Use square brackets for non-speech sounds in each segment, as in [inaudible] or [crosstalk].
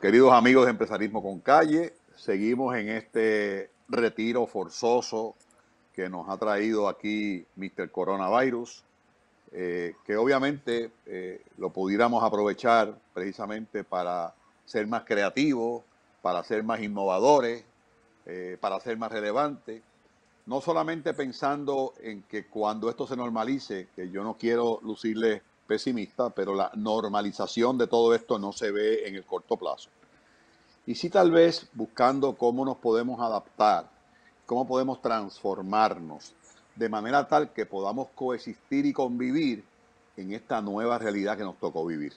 queridos amigos de Empresarismo con Calle, seguimos en este retiro forzoso que nos ha traído aquí Mr. Coronavirus, eh, que obviamente eh, lo pudiéramos aprovechar precisamente para ser más creativos, para ser más innovadores, eh, para ser más relevantes. No solamente pensando en que cuando esto se normalice, que yo no quiero lucirle pesimista, pero la normalización de todo esto no se ve en el corto plazo. Y sí tal vez buscando cómo nos podemos adaptar, cómo podemos transformarnos de manera tal que podamos coexistir y convivir en esta nueva realidad que nos tocó vivir.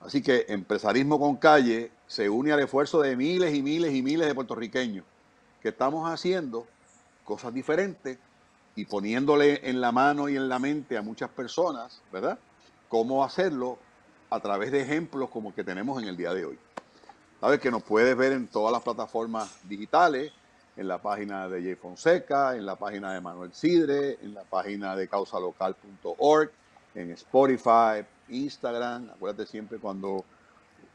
Así que Empresarismo con Calle se une al esfuerzo de miles y miles y miles de puertorriqueños que estamos haciendo cosas diferentes y poniéndole en la mano y en la mente a muchas personas, ¿verdad? Cómo hacerlo a través de ejemplos como el que tenemos en el día de hoy. Sabes que nos puedes ver en todas las plataformas digitales, en la página de Jay Fonseca, en la página de Manuel Sidre, en la página de causalocal.org, en Spotify, Instagram. Acuérdate siempre cuando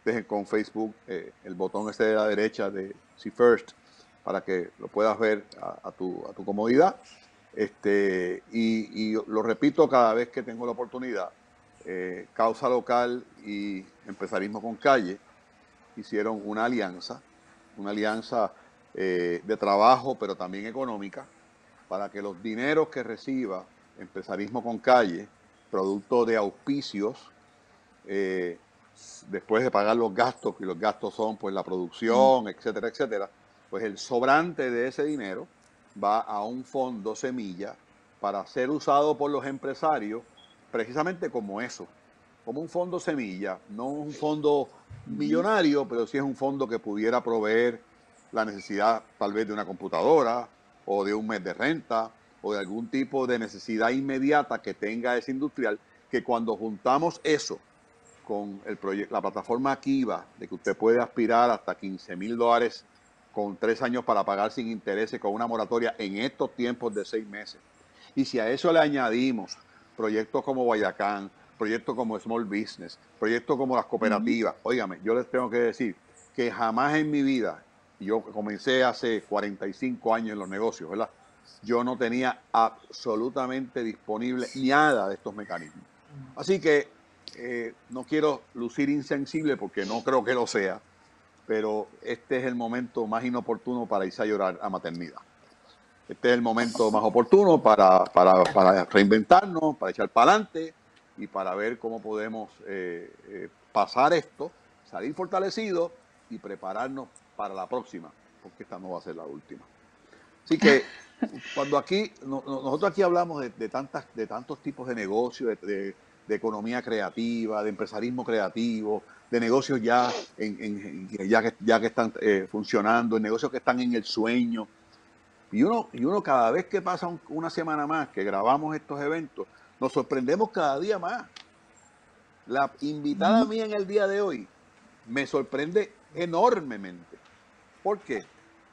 dejen con Facebook eh, el botón este de la derecha de See First para que lo puedas ver a, tu, a tu, comodidad. Este, y, lo repito cada vez que tengo la oportunidad. Eh, Causa Local y Empresarismo con Calle hicieron una alianza, una alianza eh, de trabajo, pero también económica, para que los dineros que reciba Empresarismo con Calle, producto de auspicios, eh, después de pagar los gastos, que los gastos son pues la producción, etcétera, etcétera, pues el sobrante de ese dinero va a un fondo semilla para ser usado por los empresarios precisamente como eso, como un fondo semilla, no un fondo millonario, pero sí es un fondo que pudiera proveer la necesidad tal vez de una computadora o de un mes de renta o de algún tipo de necesidad inmediata que tenga ese industrial, que cuando juntamos eso con el la plataforma Kiva, de que usted puede aspirar hasta 15 mil dólares con tres años para pagar sin intereses, con una moratoria en estos tiempos de seis meses. Y si a eso le añadimos proyectos como Guayacán, proyectos como Small Business, proyectos como las cooperativas, óigame, yo les tengo que decir que jamás en mi vida yo comencé hace 45 años en los negocios, ¿verdad? Yo no tenía absolutamente disponible nada de estos mecanismos. Así que eh, no quiero lucir insensible porque no creo que lo sea, pero este es el momento más inoportuno para irse a llorar a maternidad. Este es el momento más oportuno para, para, reinventarnos, para echar para adelante y para ver cómo podemos eh, eh, pasar esto, salir fortalecidos y prepararnos para la próxima, porque esta no va a ser la última. Así que cuando aquí, nosotros aquí hablamos de, tantas, de tantos tipos de negocios, de, economía creativa, de empresarismo creativo, de negocios ya, en, ya, que, ya que están eh, funcionando, de negocios que están en el sueño. Y uno, y uno cada vez que pasa una semana más que grabamos estos eventos, nos sorprendemos cada día más. La invitada mía en el día de hoy me sorprende enormemente. ¿Por qué?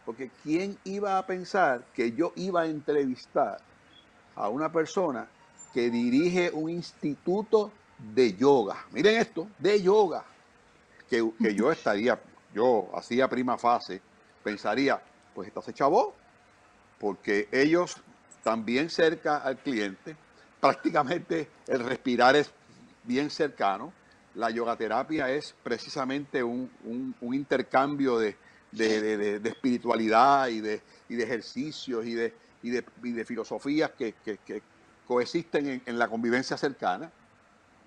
Porque ¿quién iba a pensar que yo iba a entrevistar a una persona que dirige un instituto de yoga? Miren esto, de yoga. Que, yo estaría, yo hacía prima fase, pensaría, pues esta se chavó, porque ellos también cerca al cliente, prácticamente el respirar es bien cercano. La yogaterapia es precisamente un intercambio de, de, espiritualidad y de, de ejercicios y de, y de, filosofías que, coexisten en, la convivencia cercana.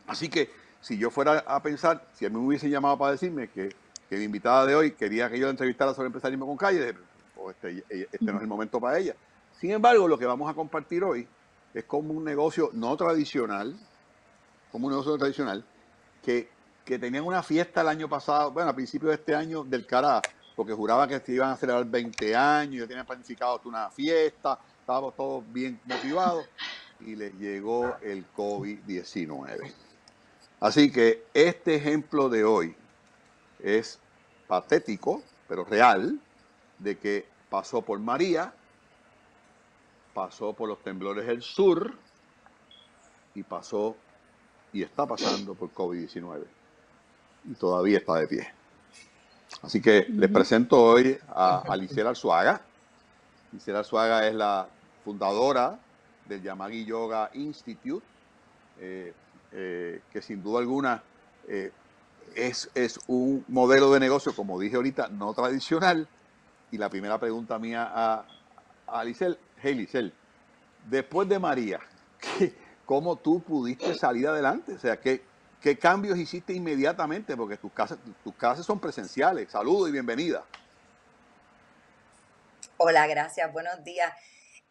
Así que si yo fuera a pensar, si él me hubiese llamado para decirme que, mi invitada de hoy quería que yo la entrevistara sobre empresarismo con calle, pues este, este no es el momento para ella. Sin embargo, lo que vamos a compartir hoy es como un negocio no tradicional, como un negocio no tradicional, que, que tenían una fiesta el año pasado, bueno, a principios de este año, del cara porque juraba que se iban a celebrar 20 años, yo tenía planificado una fiesta, estábamos todos bien motivados y les llegó el COVID-19. Así que este ejemplo de hoy es patético, pero real, de que pasó por María, pasó por los temblores del sur y pasó y está pasando por COVID-19. Y todavía está de pie. Así que les presento hoy a Alicia Arzuaga. Alicia Arzuaga es la fundadora del Yamagi Yoga Institute, eh, eh, que sin duda alguna eh, es, es, un modelo de negocio, como dije ahorita, no tradicional. Y la primera pregunta mía a, a hey Licel, después de María, [laughs] ¿cómo tú pudiste salir adelante? O sea, ¿qué, ¿qué cambios hiciste inmediatamente? Porque tus clases, tus clases son presenciales. Saludos y bienvenida. Hola, gracias. Buenos días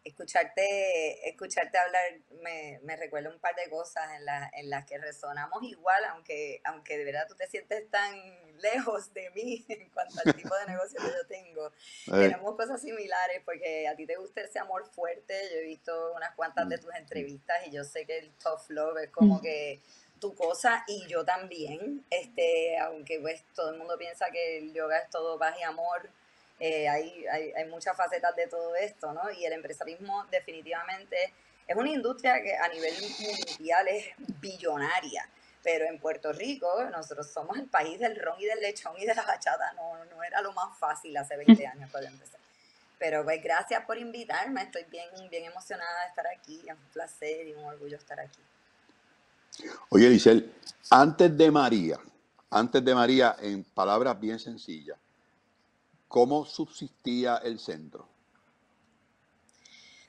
escucharte, escucharte hablar me, me, recuerda un par de cosas en, la, en las que resonamos igual, aunque, aunque de verdad tú te sientes tan lejos de mí [laughs] en cuanto al tipo de negocio que yo tengo. [laughs] Tenemos cosas similares porque a ti te gusta ese amor fuerte. Yo he visto unas cuantas de mm. tus entrevistas y yo sé que el tough love es como mm. que tu cosa y yo también, este, aunque pues todo el mundo piensa que el yoga es todo paz y amor, eh, hay, hay, hay, muchas facetas de todo esto, ¿no? Y el empresarismo definitivamente es una industria que a nivel mundial es billonaria, pero en Puerto Rico nosotros somos el país del ron y del lechón y de la bachata, no, no era lo más fácil hace 20 años cuando empecé. Pero pues gracias por invitarme, estoy bien, bien emocionada de estar aquí, es un placer y un orgullo estar aquí. Oye, Giselle, antes de María, antes de María, en palabras bien sencillas, ¿Cómo subsistía el centro?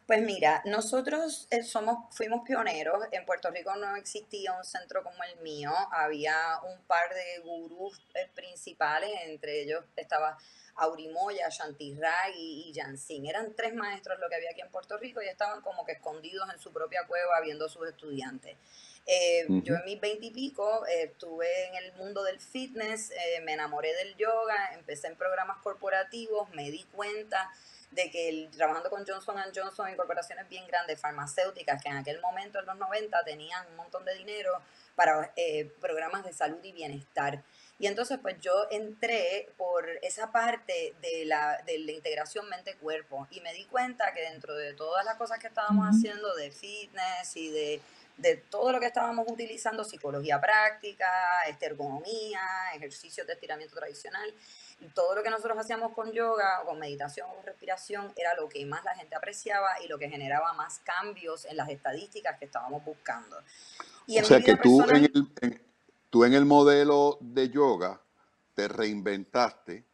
Pues mira, nosotros eh, somos, fuimos pioneros. En Puerto Rico no existía un centro como el mío. Había un par de gurús eh, principales, entre ellos estaba Aurimoya, Shantirag y, y Eran tres maestros lo que había aquí en Puerto Rico y estaban como que escondidos en su propia cueva viendo a sus estudiantes. Eh, yo en mis veintipico eh, estuve en el mundo del fitness, eh, me enamoré del yoga, empecé en programas corporativos, me di cuenta de que trabajando con Johnson Johnson en corporaciones bien grandes, farmacéuticas, que en aquel momento, en los 90, tenían un montón de dinero para programas de salud y bienestar. Y entonces pues yo entré por esa parte de la, de la integración mente-cuerpo y me di cuenta que dentro de todas las cosas que estábamos haciendo de fitness y de de todo lo que estábamos utilizando, psicología práctica, este, ergonomía, ejercicios de estiramiento tradicional, y todo lo que nosotros hacíamos con yoga o con meditación o respiración era lo que más la gente apreciaba y lo que generaba más cambios en las estadísticas que estábamos buscando. Y o sea que tú, en el, tú en el modelo de yoga te reinventaste,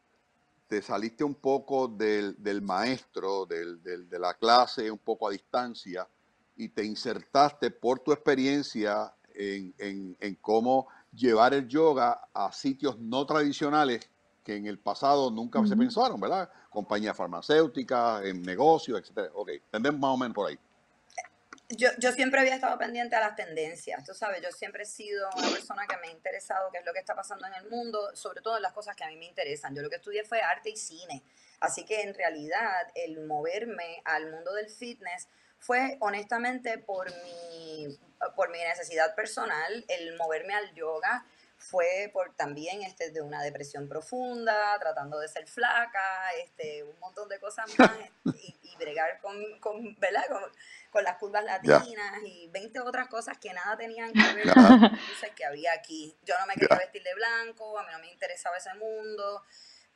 te saliste un poco del, maestro, del, de la clase, un poco a distancia, y te insertaste por tu experiencia en, en, cómo llevar el yoga a sitios no tradicionales que en el pasado nunca se pensaron, ¿verdad? Compañías farmacéuticas, en negocios, etcétera. Ok, entendemos más o menos por ahí. Yo, yo, siempre había estado pendiente a las tendencias, tú sabes, yo siempre he sido una persona que me ha interesado qué es lo que está pasando en el mundo, sobre todo en las cosas que a mí me interesan. Yo lo que estudié fue arte y cine, así que en realidad el moverme al mundo del fitness fue honestamente por mi, por mi necesidad personal, el moverme al yoga fue por también este, de una depresión profunda, tratando de ser flaca, este, un montón de cosas [laughs] más, y, bregar con, con, ¿verdad? Con, las curvas latinas y 20 otras cosas que nada tenían que ver con las que había aquí. Yo no me quería vestir de blanco, a mí no me interesaba ese mundo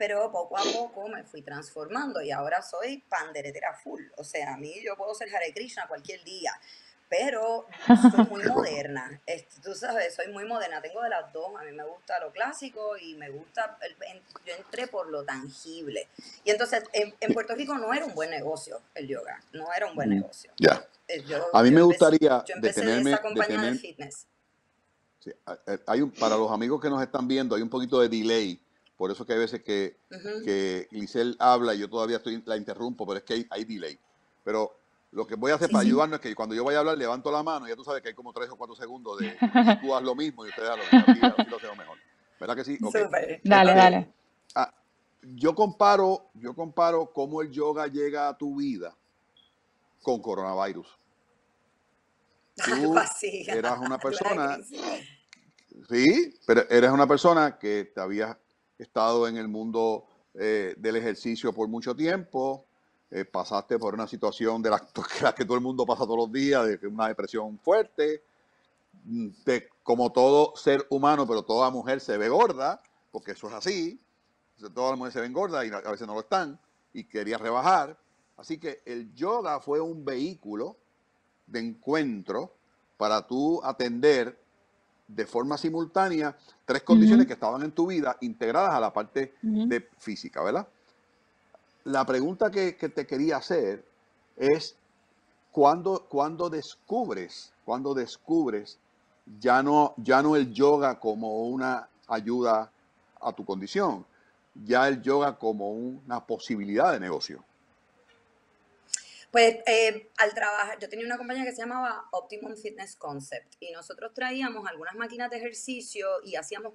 pero poco a poco me fui transformando y ahora soy panderetera full. O sea, a mí yo puedo ser Hare Krishna cualquier día, pero soy muy [laughs] moderna. tú sabes, soy muy moderna. Tengo de las dos. A mí me gusta lo clásico y me gusta. yo entré por lo tangible. Y entonces, en, Puerto Rico no era un buen negocio el yoga. No era un buen mm, negocio. Ya. Eh, a mí me gustaría. Yo empecé detenerme, esa compañía de fitness. Sí, hay un, para los amigos que nos están viendo, hay un poquito de delay por eso que hay veces que, uh habla y yo todavía estoy, la interrumpo, pero es que hay, delay. Pero lo que voy a hacer para ayudarnos es que cuando yo vaya a hablar, levanto la mano y ya tú sabes que hay como tres o cuatro segundos de tú [laughs] haz lo mismo y ustedes hacen lo mismo. Así, lo hacemos mejor. ¿Verdad que sí? Dale, dale. Ah, yo comparo, yo comparo cómo el yoga llega a tu vida con coronavirus. [laughs] Tú eras una [laughs] persona, sí, pero eres una persona que te habías estado en el mundo eh, del ejercicio por mucho tiempo, eh, pasaste por una situación de la, [laughs] que todo el mundo pasa todos los días, de una depresión fuerte, mm, de, como todo ser humano, pero toda mujer se ve gorda, porque eso es así, todas las mujeres se ven gordas y a veces no lo están, y quería rebajar. Así que el yoga fue un vehículo de encuentro para tú atender de forma simultánea tres condiciones que estaban en tu vida integradas a la parte de física, ¿verdad? La pregunta que, te quería hacer es, ¿cuándo, cuando descubres, cuando descubres ya no, ya no el yoga como una ayuda a tu condición, ya el yoga como una posibilidad de negocio? Pues eh, al trabajar, yo tenía una compañía que se llamaba Optimum Fitness Concept y nosotros traíamos algunas máquinas de ejercicio y hacíamos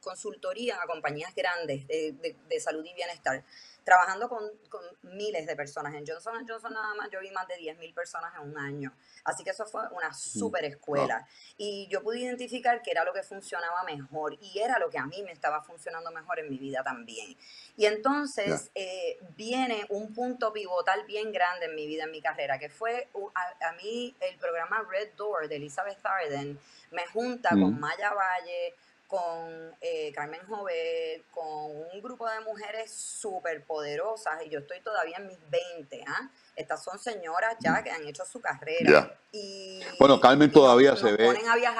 consultoría a compañías grandes de, de salud y bienestar trabajando con, con, miles de personas. En Johnson Johnson nada más yo vi más de 10.000 personas en un año. Así que eso fue una súper escuela. Y yo pude identificar que era lo que funcionaba mejor y era lo que a mí me estaba funcionando mejor en mi vida también. Y entonces eh, viene un punto pivotal bien grande en mi vida, en mi carrera, que fue a, mí el programa Red Door de Elizabeth Arden me junta con Maya Valle, con eh, Carmen Jovet, con un grupo de mujeres súper poderosas, y yo estoy todavía en mis 20, ¿ah? Estas son señoras ya que han hecho su carrera. Y, bueno, Carmen todavía se ve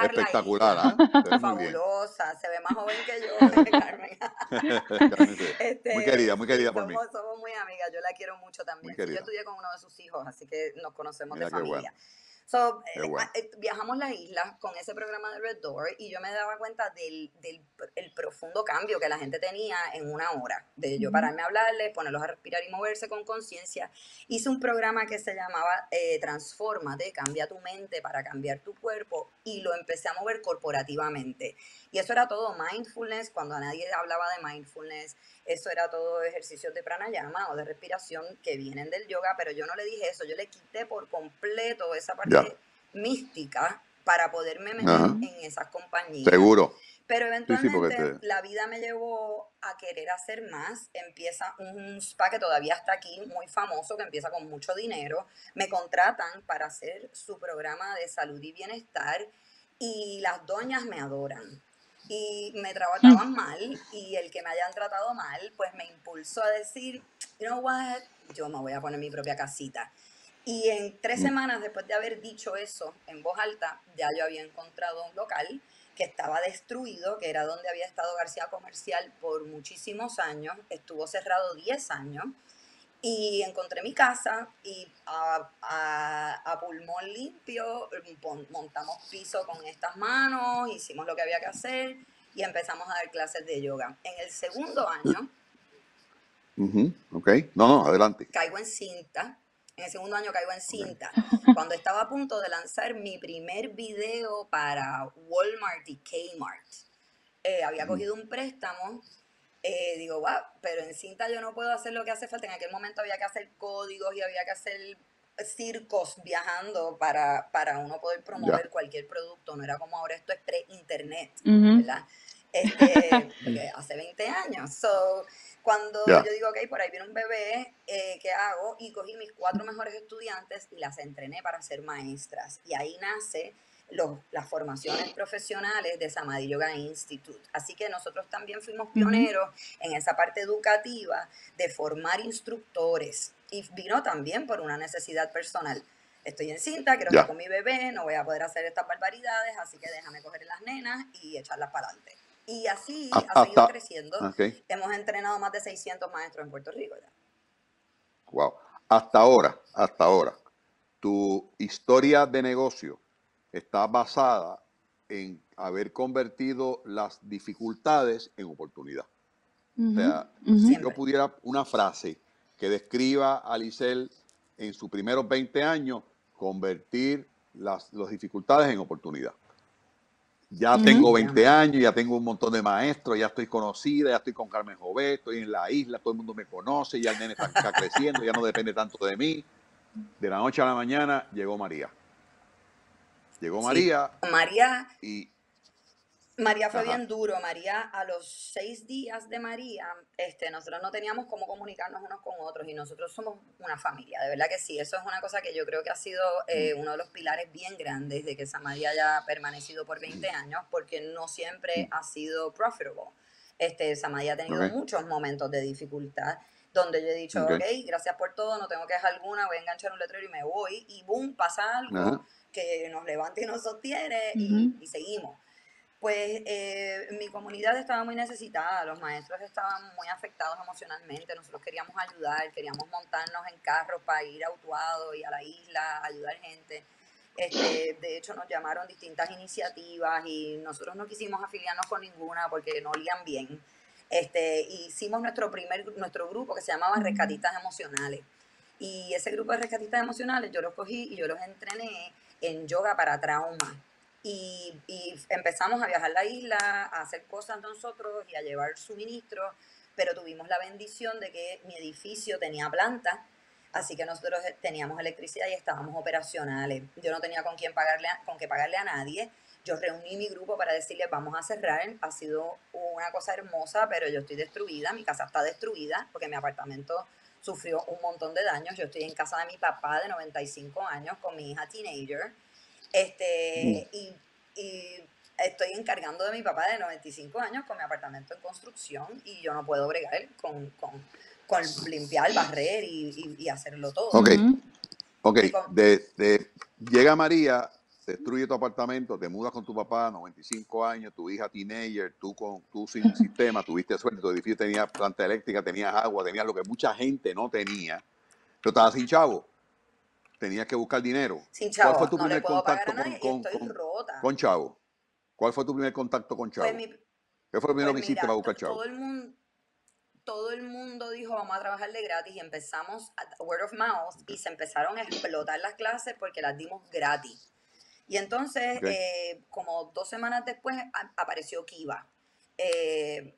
espectacular, ¿ah? fabulosa, se ve más joven que yo, [laughs] Carmen. [laughs] Este, muy querida, muy querida por mí. Somos muy amigas, yo la quiero mucho también. Yo estudié con uno de sus hijos, así que nos conocemos de familia. So, eh, eh, viajamos la isla con ese programa de Red Door y yo me daba cuenta del, del el profundo cambio que la gente tenía en una hora. De yo pararme a hablarles, ponerlos a respirar y moverse con conciencia. Hice un programa que se llamaba eh, Transformate, cambia tu mente para cambiar tu cuerpo y lo empecé a mover corporativamente. Y eso era todo mindfulness, cuando nadie hablaba de mindfulness, eso era todo ejercicios de pranayama o de respiración que vienen del yoga, pero yo no le dije eso, yo le quité por completo esa parte mística para poderme meter en esas compañías. Seguro. Pero eventualmente la vida me llevó a querer hacer más. Empieza un spa que todavía está aquí, muy famoso, que empieza con mucho dinero. Me contratan para hacer su programa de salud y bienestar y las doñas me adoran y me trataban mal y el que me hayan tratado mal pues me impulsó a decir, you know what, yo me voy a poner mi propia casita. Y en tres mm. semanas después de haber dicho eso en voz alta, ya yo había encontrado un local que estaba destruido, que era donde había estado García Comercial por muchísimos años, estuvo cerrado 10 años, y encontré mi casa y a, a, pulmón limpio montamos piso con estas manos, hicimos lo que había que hacer y empezamos a dar clases de yoga. En el segundo año... Ok, no, no, adelante. Caigo en cinta. En el segundo año caigo en cinta. Cuando estaba a punto de lanzar mi primer video para Walmart y Kmart. Eh, había cogido un préstamo eh, digo, wow, pero en cinta yo no puedo hacer lo que hace falta. En aquel momento había que hacer códigos y había que hacer circos viajando para, para uno poder promover cualquier producto. No era como ahora esto es pre-internet, ¿verdad? Este, [laughs] hace 20 años. So, cuando yo digo, ok, por ahí viene un bebé, eh, ¿qué hago? Y cogí mis cuatro mejores estudiantes y las entrené para ser maestras. Y ahí nace las formaciones profesionales de Samadhi Yoga Institute. Así que nosotros también fuimos pioneros en esa parte educativa de formar instructores y vino también por una necesidad personal. Estoy en cinta, quiero estar con mi bebé, no voy a poder hacer estas barbaridades, así que déjame coger las nenas y echarlas para adelante. Y así ah, ha seguido creciendo. Hemos entrenado más de 600 maestros en Puerto Rico ya. Wow. Hasta ahora, hasta ahora, tu historia de negocio está basada en haber convertido las dificultades en oportunidad. O sea, si yo pudiera una frase que describa a Licel en sus primeros 20 años, convertir las, dificultades en oportunidad. Ya tengo 20 años, ya tengo un montón de maestros, ya estoy conocida, ya estoy con Carmen Jové, estoy en la isla, todo el mundo me conoce, ya el nene está creciendo, ya no depende tanto de mí. De la noche a la mañana llegó María. Llegó María. María. Y. María fue bien duro. María, a los seis días de María, este, nosotros no teníamos cómo comunicarnos unos con otros y nosotros somos una familia. De verdad que sí, eso es una cosa que yo creo que ha sido eh, mm. uno de los pilares bien grandes de que esa María haya permanecido por 20 mm. años, porque no siempre mm. ha sido profitable. Este, Samadhi ha tenido muchos momentos de dificultad donde yo he dicho, ok, gracias por todo, no tengo queja alguna, voy a enganchar un letrero y me voy, y boom, pasa algo que nos levanta y nos sostiene y, seguimos. Pues eh, mi comunidad estaba muy necesitada, los maestros estaban muy afectados emocionalmente, nosotros queríamos ayudar, queríamos montarnos en carros para ir a Utuado y a la isla, ayudar gente. Este, de hecho, nos llamaron distintas iniciativas y nosotros no quisimos afiliarnos con ninguna porque no olían bien. Este, hicimos nuestro primer nuestro grupo que se llamaba Rescatistas Emocionales. Y ese grupo de rescatistas emocionales yo los cogí y yo los entrené en yoga para trauma. Y, empezamos a viajar la isla, a hacer cosas nosotros y a llevar suministros, pero tuvimos la bendición de que mi edificio tenía planta, así que nosotros teníamos electricidad y estábamos operacionales. Yo no tenía con quién pagarle, con qué pagarle a nadie. Yo reuní mi grupo para decirle vamos a cerrar. Ha sido una cosa hermosa, pero yo estoy destruida, mi casa está destruida porque mi apartamento sufrió un montón de daños. Yo estoy en casa de mi papá de 95 años con mi hija teenager. Este, mm. y, estoy encargando de mi papá de 95 años con mi apartamento en construcción y yo no puedo bregar con, con, con limpiar, barrer y, y, hacerlo todo. Ok, ok. de, llega María destruye tu apartamento, te mudas con tu papá, 95 años, tu hija teenager, tú con tú sin sistema, tuviste suerte, tu edificio tenía planta eléctrica, tenías agua, tenías lo que mucha gente no tenía, pero estabas sin chavo. Tenías que buscar dinero. Sin chavo, ¿Cuál fue tu primer contacto con, con, chavo? ¿Cuál fue tu primer contacto con chavo? Pues ¿Qué fue lo primero pues que hiciste para buscar chavo? Todo el mundo todo el mundo dijo vamos a trabajar de gratis y empezamos a word of mouth y se empezaron a explotar las clases porque las dimos gratis. Y entonces, eh, como dos semanas después, apareció Kiva. Eh,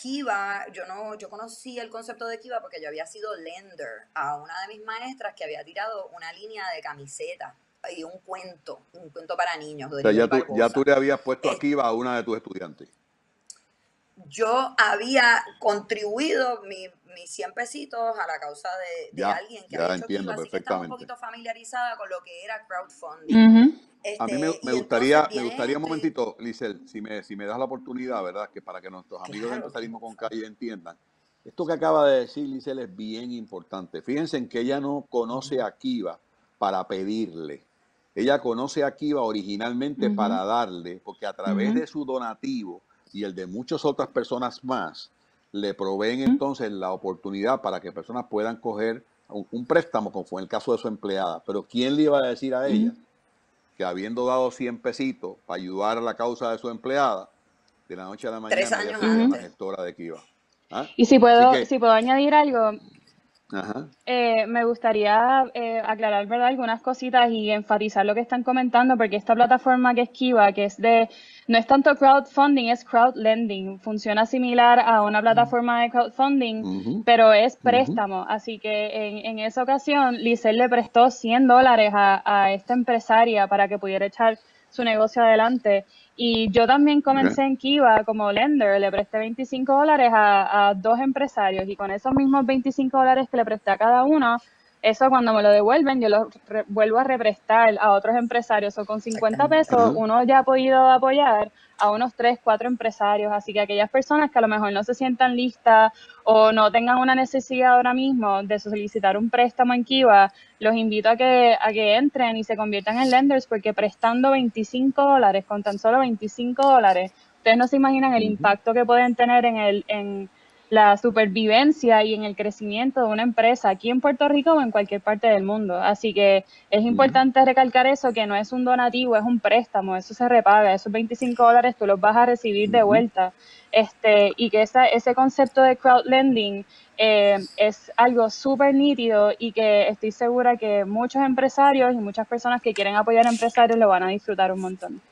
Kiva, yo no, yo conocí el concepto de Kiva porque yo había sido lender a una de mis maestras que había tirado una línea de camiseta y un cuento, un cuento para niños. ya, tú, ya tú le habías puesto a Kiva a una de tus estudiantes yo había contribuido mi, mis 100 pesitos a la causa de, alguien que ha hecho entiendo así que estaba un poquito familiarizada con lo que era crowdfunding. a mí me, este, gustaría, me gustaría un momentito, Lisel, si me, si me das la oportunidad, ¿verdad? Que para que nuestros amigos del empresarismo con calle entiendan. Esto que acaba de decir Lisel es bien importante. Fíjense en que ella no conoce a Kiva para pedirle. Ella conoce a Kiva originalmente para darle, porque a través de su donativo, y el de muchas otras personas más, le proveen entonces la oportunidad para que personas puedan coger un, préstamo, como fue en el caso de su empleada. Pero ¿quién le iba a decir a ella que habiendo dado 100 pesitos para ayudar a la causa de su empleada, de la noche a la mañana Tres años la gestora de Kiva? ¿Ah? Y si puedo, si puedo añadir algo, eh, me gustaría eh, aclarar ¿verdad? algunas cositas y enfatizar lo que están comentando, porque esta plataforma que es Kiva, que es de, no es tanto crowdfunding, es crowdlending. Funciona similar a una plataforma de crowdfunding, pero es préstamo. Así que en, en, esa ocasión, Lisel le prestó 100 dólares a, a esta empresaria para que pudiera echar su negocio adelante. Y yo también comencé en Kiva como lender, le presté 25 dólares a, dos empresarios y con esos mismos 25 dólares que le presté a cada uno, eso cuando me lo devuelven yo lo vuelvo a represtar a otros empresarios. O con 50 pesos uno ya ha podido apoyar a unos 3, 4 empresarios, así que aquellas personas que a lo mejor no se sientan listas o no tengan una necesidad ahora mismo de solicitar un préstamo en Kiva, los invito a que, a que entren y se conviertan en lenders porque prestando 25 dólares, con tan solo 25 dólares, ustedes no se imaginan el impacto que pueden tener en el... En, la supervivencia y en el crecimiento de una empresa aquí en Puerto Rico o en cualquier parte del mundo. Así que es importante recalcar eso, que no es un donativo, es un préstamo, eso se repaga, esos 25 dólares tú los vas a recibir de vuelta. Este, y que esa, ese concepto de crowdlending eh, es algo súper nítido y que estoy segura que muchos empresarios y muchas personas que quieren apoyar a empresarios lo van a disfrutar un montón.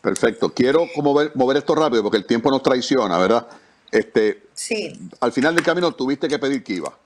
Perfecto. Quiero mover, mover esto rápido porque el tiempo nos traiciona, ¿verdad? Este, sí. Al final del camino tuviste que pedir que iba.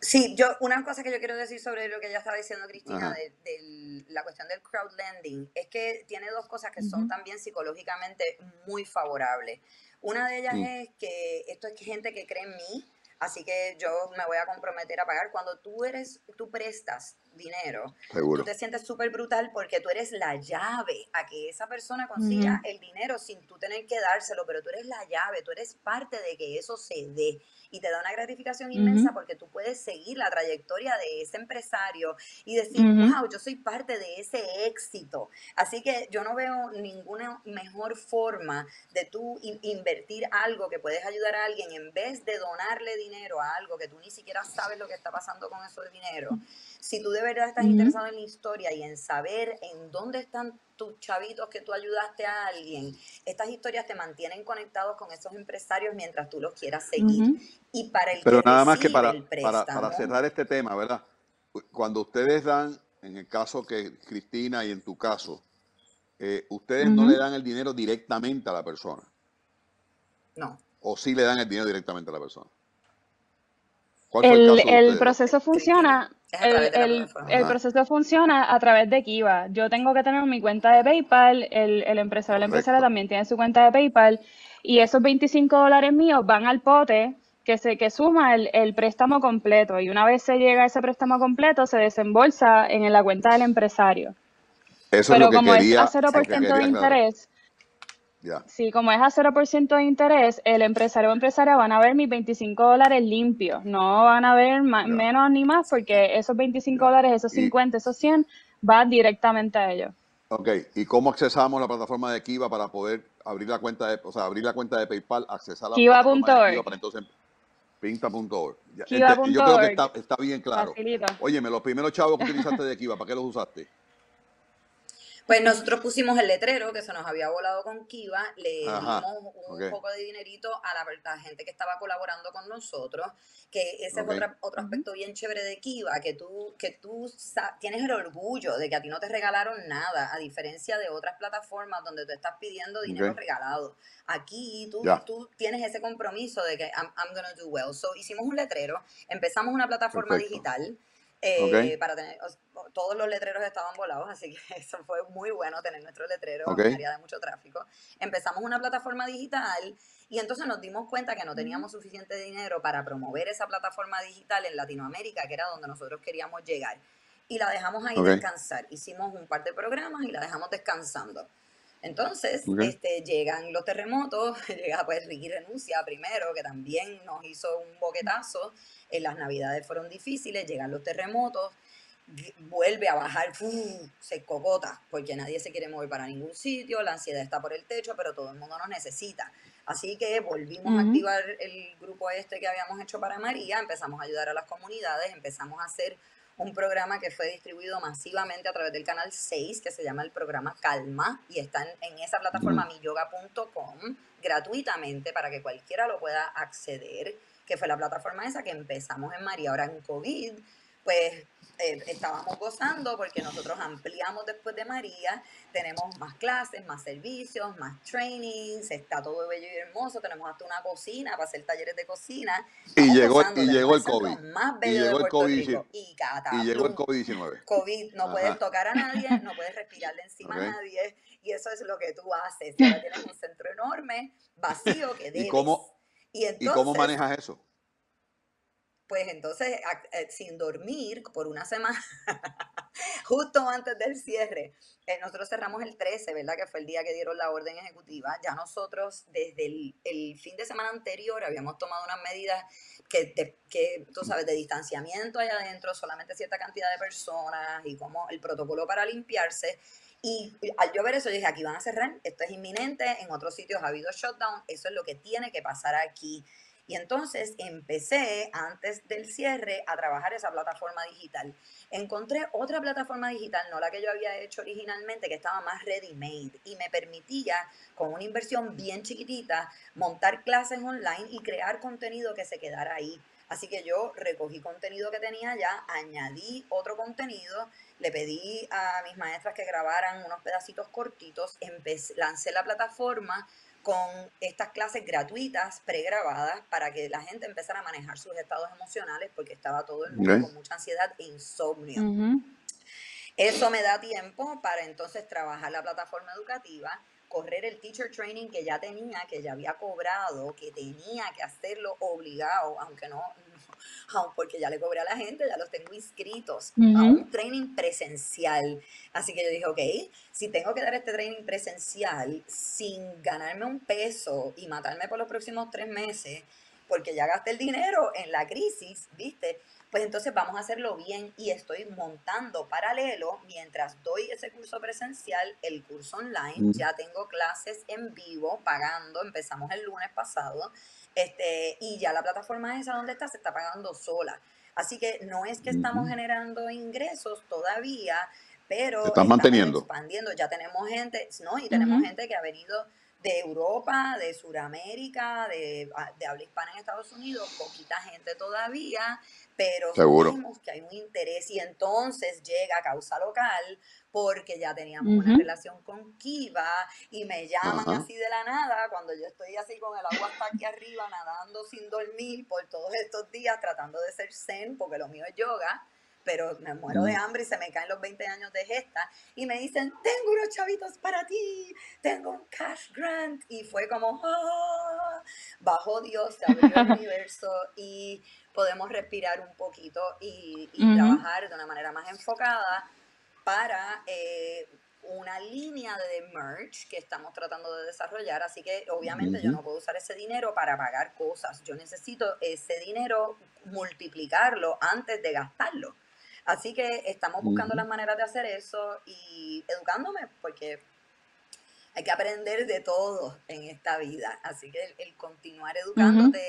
Sí, yo, una cosa que yo quiero decir sobre lo que ya estaba diciendo Cristina de, la cuestión del crowdlending es que tiene dos cosas que son también psicológicamente muy favorables. Una de ellas mm. es que esto es gente que cree en mí, así que yo me voy a comprometer a pagar. Cuando tú eres, tú prestas dinero, tú te sientes súper brutal porque tú eres la llave a que esa persona consiga el dinero sin tú tener que dárselo, pero tú eres la llave, tú eres parte de que eso se dé y te da una gratificación inmensa porque tú puedes seguir la trayectoria de ese empresario y decir, wow, yo soy parte de ese éxito. Así que yo no veo ninguna mejor forma de tú invertir algo que puedes ayudar a alguien en vez de donarle dinero a algo que tú ni siquiera sabes lo que está pasando con eso de dinero. Si tú de verdad estás interesado en la historia y en saber en dónde están tus chavitos que tú ayudaste a alguien, estas historias te mantienen conectados con esos empresarios mientras tú los quieras seguir. Y para el Pero nada más que para, para, cerrar este tema, ¿verdad? Cuando ustedes dan, en el caso que Cristina y en tu caso, eh, ustedes no le dan el dinero directamente a la persona. No. O sí le dan el dinero directamente a la persona. El, proceso funciona el, el, proceso funciona a través de Kiva. Yo tengo que tener mi cuenta de PayPal, el, el empresario la empresaria también tiene su cuenta de PayPal y esos 25 dólares míos van al pote que se que suma el, el, préstamo completo y una vez se llega a ese préstamo completo se desembolsa en la cuenta del empresario. Eso Pero es lo que como es a 0% de interés, Sí, como es a 0% de interés, el empresario o empresaria van a ver mis 25 dólares limpios, no van a ver menos ni más porque esos 25 dólares, esos 50, esos 100 van directamente a ellos. Ok, ¿y cómo accesamos la plataforma de Kiva para poder abrir la cuenta de, o sea, abrir la cuenta de PayPal, accesar a la plataforma de Kiva para entonces pinta.org. Este, yo creo que está, está bien claro. Oye, los primeros chavos que utilizaste de Kiva, ¿para qué los usaste? Pues nosotros pusimos el letrero que se nos había volado con Kiva, le dimos un poco de dinerito a la, gente que estaba colaborando con nosotros, que ese es otro, otro aspecto bien chévere de Kiva, que tú, que tú tienes el orgullo de que a ti no te regalaron nada, a diferencia de otras plataformas donde tú estás pidiendo dinero regalado. Aquí tú, tú tienes ese compromiso de que I'm, I'm gonna do well. So hicimos un letrero, empezamos una plataforma digital eh, para tener, todos los letreros estaban volados, así que [laughs] eso fue muy bueno tener nuestro letrero en en área de mucho tráfico. Empezamos una plataforma digital y entonces nos dimos cuenta que no teníamos suficiente dinero para promover esa plataforma digital en Latinoamérica, que era donde nosotros queríamos llegar. Y la dejamos ahí descansar. Hicimos un par de programas y la dejamos descansando. Entonces, este, llegan los terremotos, [laughs] llega pues Ricky Renuncia primero, que también nos hizo un boquetazo, en las navidades fueron difíciles, llegan los terremotos, vuelve a bajar, se cocota, porque nadie se quiere mover para ningún sitio, la ansiedad está por el techo, pero todo el mundo nos necesita. Así que volvimos a activar el grupo este que habíamos hecho para María, empezamos a ayudar a las comunidades, empezamos a hacer un programa que fue distribuido masivamente a través del canal 6, que se llama el programa Calma, y está en, esa plataforma miyoga.com gratuitamente para que cualquiera lo pueda acceder, que fue la plataforma esa que empezamos en María. Ahora en COVID, pues eh, estábamos gozando porque nosotros ampliamos después de María, tenemos más clases, más servicios, más trainings, está todo bello y hermoso, tenemos hasta una cocina para hacer talleres de cocina. Y llegó, y llegó el COVID. y llegó el COVID, y, llegó el COVID-19. COVID, no puedes tocar a nadie, no [laughs] puedes respirarle encima a nadie, y eso es lo que tú haces. Ahora tienes un centro enorme, vacío, que [laughs] debes. ¿Y cómo, ¿Y cómo manejas eso? Pues entonces eh, sin dormir por una semana, [laughs] justo antes del cierre, eh, nosotros cerramos el 13, ¿verdad? Que fue el día que dieron la orden ejecutiva. Ya nosotros desde el, fin de semana anterior habíamos tomado unas medidas que, que, tú sabes, de distanciamiento allá adentro, solamente cierta cantidad de personas y como el protocolo para limpiarse. Y al yo ver eso, dije, aquí van a cerrar, esto es inminente, en otros sitios ha habido shutdown, eso es lo que tiene que pasar aquí. Y entonces empecé antes del cierre a trabajar esa plataforma digital. Encontré otra plataforma digital, no la que yo había hecho originalmente, que estaba más ready-made y me permitía, con una inversión bien chiquitita, montar clases online y crear contenido que se quedara ahí. Así que yo recogí contenido que tenía ya, añadí otro contenido, le pedí a mis maestras que grabaran unos pedacitos cortitos, lancé la plataforma, con estas clases gratuitas, pregrabadas, para que la gente empezara a manejar sus estados emocionales, porque estaba todo el mundo con mucha ansiedad e insomnio. Eso me da tiempo para entonces trabajar la plataforma educativa, correr el teacher training que ya tenía, que ya había cobrado, que tenía que hacerlo obligado, aunque no, [laughs] porque ya le cobré a la gente, ya los tengo inscritos a un training presencial. Así que yo dije, ok, si tengo que dar este training presencial sin ganarme un peso y matarme por los próximos tres meses, porque ya gasté el dinero en la crisis, ¿viste? Pues entonces vamos a hacerlo bien y estoy montando paralelo mientras doy ese curso presencial, el curso online, ya tengo clases en vivo pagando, empezamos el lunes pasado este, y ya la plataforma esa donde está se está pagando sola. Así que no es que estamos generando ingresos todavía, pero estamos manteniendo. expandiendo. Ya tenemos gente, ¿no? Y tenemos gente que ha venido de Europa, de Sudamérica, de, ah, de habla hispana en Estados Unidos, poquita gente todavía, pero sabemos que hay un interés y entonces llega a causa local porque ya teníamos una relación con Kiva y me llaman así de la nada cuando yo estoy así con el agua hasta aquí arriba nadando sin dormir por todos estos días tratando de ser zen porque lo mío es yoga pero me muero de hambre y se me caen los 20 años de gesta y me dicen, tengo unos chavitos para ti, tengo un cash grant y fue como, oh, bajo Dios, se abrió el [laughs] universo y podemos respirar un poquito y, trabajar de una manera más enfocada para eh, una línea de merch que estamos tratando de desarrollar, así que obviamente yo no puedo usar ese dinero para pagar cosas, yo necesito ese dinero multiplicarlo antes de gastarlo. Así que estamos buscando las maneras de hacer eso y educándome, porque hay que aprender de todo en esta vida. Así que el, continuar educándote,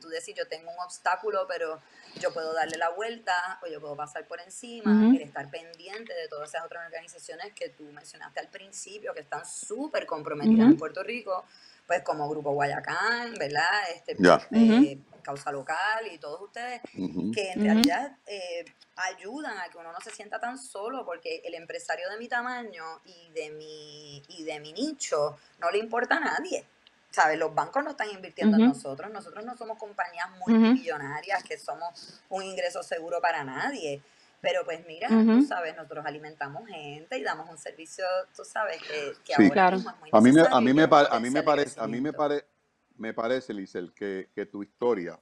tú decir, yo tengo un obstáculo, pero yo puedo darle la vuelta o yo puedo pasar por encima, el estar pendiente de todas esas otras organizaciones que tú mencionaste al principio, que están súper comprometidas en Puerto Rico, pues como Grupo Guayacán, ¿verdad? Este, eh, Causa Local y todos ustedes, que en realidad eh, ayudan a que uno no se sienta tan solo, porque el empresario de mi tamaño y de mi, y de mi nicho no le importa a nadie. ¿Sabes? Los bancos no están invirtiendo en nosotros, nosotros no somos compañías multimillonarias que somos un ingreso seguro para nadie. Pero pues mira, tú sabes, nosotros alimentamos gente y damos un servicio, tú sabes, que, ahora mismo es muy a mí me, a mí me, a mí me parece, a mí me, pare, me parece, Lizel, que, que tu historia,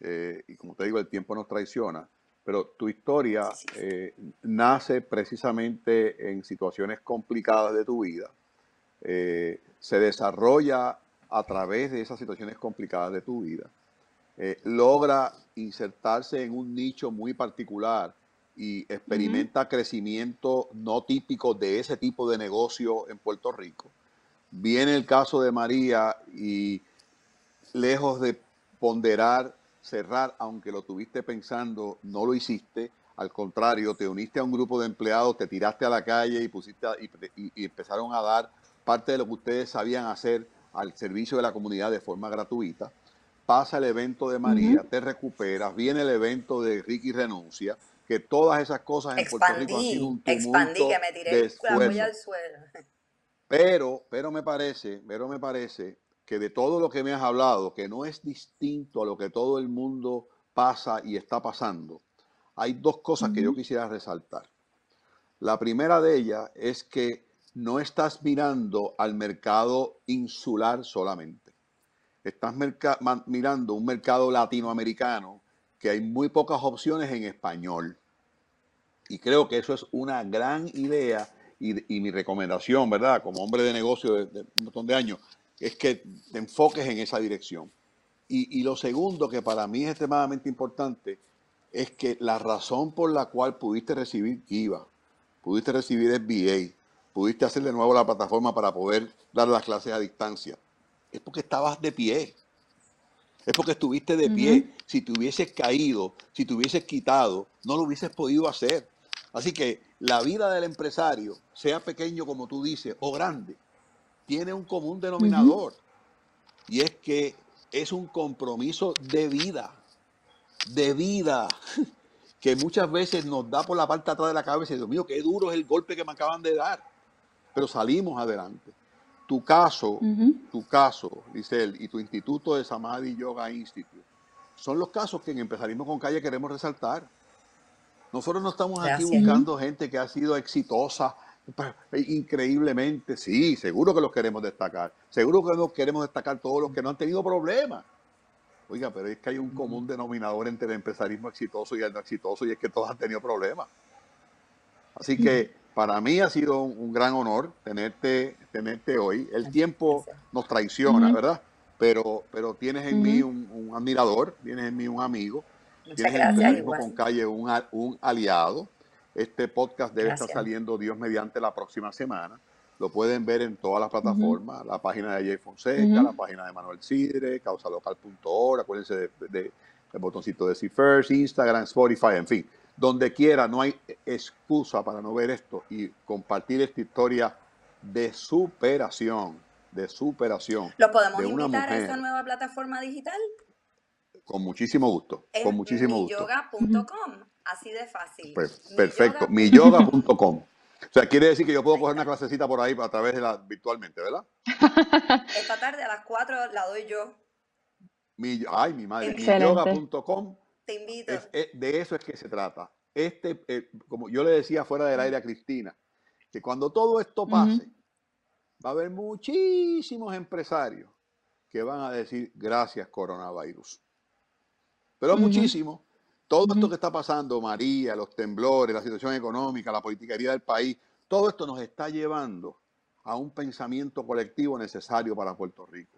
eh, y como te digo, el tiempo nos traiciona, pero tu historia eh, nace precisamente en situaciones complicadas de tu vida, eh, se desarrolla a través de esas situaciones complicadas de tu vida, logra insertarse en un nicho muy particular y experimenta crecimiento no típico de ese tipo de negocio en Puerto Rico. Viene el caso de María y lejos de ponderar cerrar, aunque lo tuviste pensando, no lo hiciste. Al contrario, te uniste a un grupo de empleados, te tiraste a la calle y, pusiste y, empezaron a dar parte de lo que ustedes sabían hacer al servicio de la comunidad de forma gratuita. Pasa el evento de María, te recuperas, viene el evento de Ricky Renuncia, que todas esas cosas en Puerto Rico han sido un tumulto expandí, que me tiré al suelo. [laughs] Pero, pero me parece, pero me parece que de todo lo que me has hablado, que no es distinto a lo que todo el mundo pasa y está pasando, hay dos cosas que yo quisiera resaltar. La primera de ellas es que no estás mirando al mercado insular solamente. Estás mirando un mercado latinoamericano que hay muy pocas opciones en español. Y creo que eso es una gran idea y, mi recomendación, ¿verdad? Como hombre de negocio de, de un montón de años, es que te enfoques en esa dirección. Y, lo segundo, que para mí es extremadamente importante, es que la razón por la cual pudiste recibir IVA, pudiste recibir SBA, pudiste hacer de nuevo la plataforma para poder dar las clases a distancia, es porque estabas de pie. Es porque estuviste de pie. Si te hubieses caído, si te hubieses quitado, no lo hubieses podido hacer. Así que la vida del empresario, sea pequeño como tú dices, o grande, tiene un común denominador y es que es un compromiso de vida, de vida, [laughs] que muchas veces nos da por la parte atrás de la cabeza y Dios mío, qué duro es el golpe que me acaban de dar, pero salimos adelante. Tu caso, tu caso, Lisel, y tu instituto de Samadhi Yoga Institute, son los casos que en Empezarismo con Calle queremos resaltar. Nosotros no estamos aquí buscando gente que ha sido exitosa increíblemente, sí, seguro que los queremos destacar. Seguro que nos queremos destacar todos los que no han tenido problemas. Oiga, pero es que hay un común denominador entre el empresarismo exitoso y el no exitoso y es que todos han tenido problemas. Así que para mí ha sido un, gran honor tenerte, tenerte hoy. El tiempo nos traiciona, ¿verdad? Pero, pero tienes en mí un, admirador, tienes en mí un amigo, tienes en el con calle un, un aliado. Este podcast debe estar saliendo Dios mediante la próxima semana. Lo pueden ver en todas las plataformas, la página de Jay Fonseca, la página de Manuel Sidre, causalocal.org, acuérdense de, del botoncito de See First, Instagram, Spotify, en fin. Donde quiera, no hay excusa para no ver esto y compartir esta historia de superación, de superación. ¿Lo podemos invitar a esta nueva plataforma digital? Con muchísimo gusto, con muchísimo gusto. Miyoga.com, así de fácil. Pues, perfecto, miyoga.com. O sea, quiere decir que yo puedo coger una clasecita por ahí a través de la virtualmente, ¿verdad? Esta tarde a las 4 la doy yo. ay, mi madre. Miyoga.com. Te invito. de eso es que se trata. Este, eh, como yo le decía fuera del aire a Cristina, que cuando todo esto pase, va a haber muchísimos empresarios que van a decir gracias coronavirus. Pero muchísimos todo esto que está pasando, María, los temblores, la situación económica, la politiquería del país, todo esto nos está llevando a un pensamiento colectivo necesario para Puerto Rico.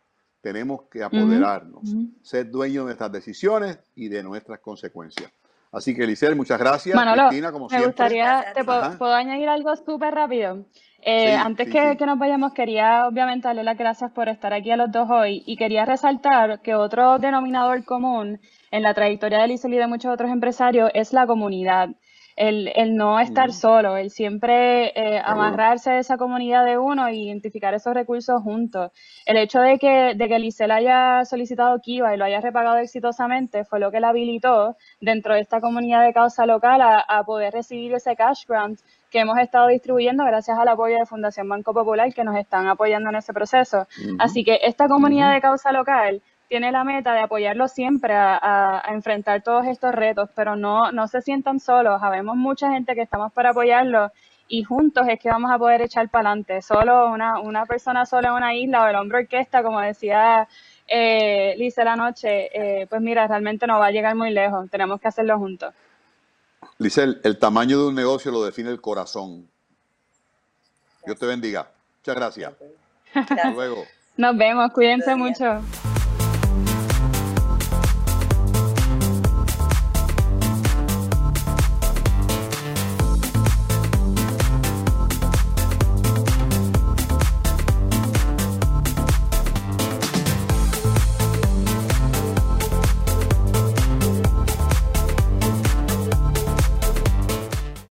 Tenemos que apoderarnos, ser dueños de nuestras decisiones y de nuestras consecuencias. Así que, Elisel, muchas gracias. Cristina, como me gustaría, te puedo, añadir algo súper rápido. Eh, antes que, que, nos vayamos, quería obviamente darle las gracias por estar aquí a los dos hoy y quería resaltar que otro denominador común en la trayectoria de Lizel y de muchos otros empresarios es la comunidad. El, el no estar solo, el siempre eh, amarrarse a esa comunidad de uno e identificar esos recursos juntos. El hecho de que, de que Licel haya solicitado Kiva y lo haya repagado exitosamente fue lo que la habilitó dentro de esta comunidad de causa local a, poder recibir ese cash grant que hemos estado distribuyendo gracias al apoyo de Fundación Banco Popular que nos están apoyando en ese proceso. Así que esta comunidad de causa local tiene la meta de apoyarlos siempre a, enfrentar todos estos retos, pero no, no se sientan solos. Habemos mucha gente que estamos para apoyarlos y juntos es que vamos a poder echar para adelante. Solo una, una persona sola en una isla o el hombre orquesta, como decía eh, Lisa la noche, eh, pues mira, realmente no va a llegar muy lejos. Tenemos que hacerlo juntos. Lisel, el tamaño de un negocio lo define el corazón. Dios te bendiga. Muchas gracias. Hasta luego. Nos vemos, cuídense mucho.